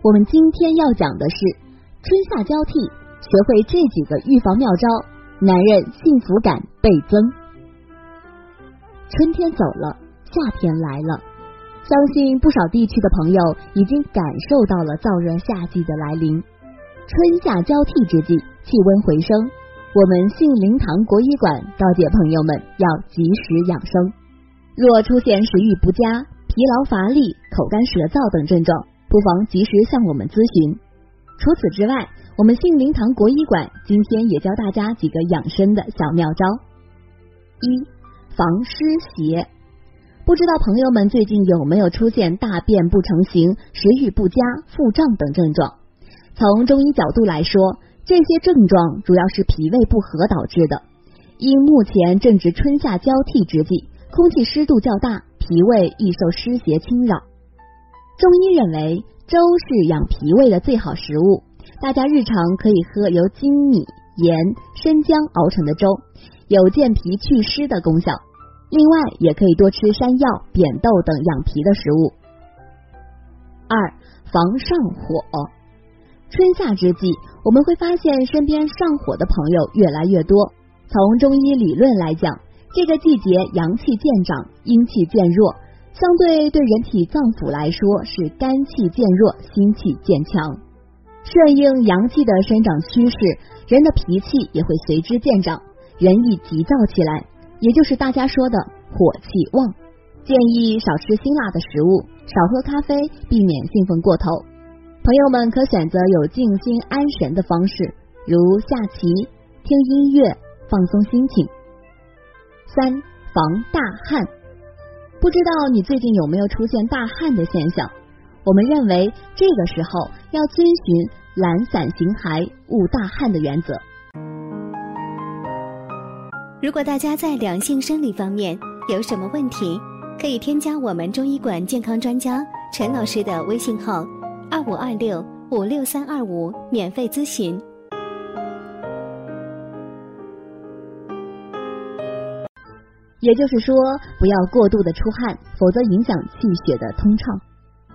我们今天要讲的是春夏交替，学会这几个预防妙招，男人幸福感倍增。春天走了，夏天来了，相信不少地区的朋友已经感受到了燥热夏季的来临。春夏交替之际，气温回升，我们杏林堂国医馆告诫朋友们要及时养生。若出现食欲不佳、疲劳乏力、口干舌燥等症状，不妨及时向我们咨询。除此之外，我们杏林堂国医馆今天也教大家几个养生的小妙招：一、防湿邪。不知道朋友们最近有没有出现大便不成形、食欲不佳、腹胀等症状？从中医角度来说，这些症状主要是脾胃不和导致的。因目前正值春夏交替之际。空气湿度较大，脾胃易受湿邪侵扰。中医认为粥是养脾胃的最好食物，大家日常可以喝由精米、盐、生姜熬成的粥，有健脾祛湿的功效。另外，也可以多吃山药、扁豆等养脾的食物。二、防上火。春夏之际，我们会发现身边上火的朋友越来越多。从中医理论来讲，这个季节阳气渐长，阴气渐弱，相对对人体脏腑来说是肝气渐弱，心气渐强。顺应阳气的生长趋势，人的脾气也会随之渐长，人易急躁起来，也就是大家说的火气旺。建议少吃辛辣的食物，少喝咖啡，避免兴奋过头。朋友们可选择有静心安神的方式，如下棋、听音乐，放松心情。三防大汗，不知道你最近有没有出现大汗的现象？我们认为这个时候要遵循懒散形骸勿大汗的原则。如果大家在两性生理方面有什么问题，可以添加我们中医馆健康专家陈老师的微信号二五二六五六三二五免费咨询。也就是说，不要过度的出汗，否则影响气血的通畅。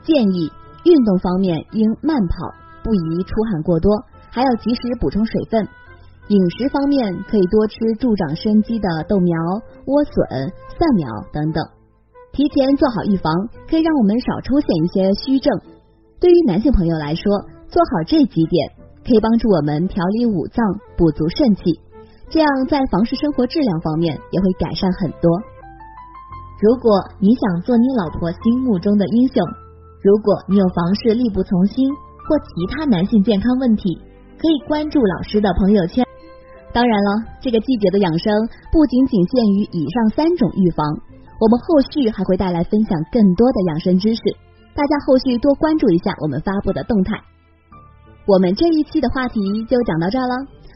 建议运动方面应慢跑，不宜出汗过多，还要及时补充水分。饮食方面可以多吃助长生机的豆苗、莴笋、蒜苗等等，提前做好预防，可以让我们少出现一些虚症。对于男性朋友来说，做好这几点可以帮助我们调理五脏，补足肾气。这样在房事生活质量方面也会改善很多。如果你想做你老婆心目中的英雄，如果你有房事力不从心或其他男性健康问题，可以关注老师的朋友圈。当然了，这个季节的养生不仅仅限于以上三种预防，我们后续还会带来分享更多的养生知识，大家后续多关注一下我们发布的动态。我们这一期的话题就讲到这儿了。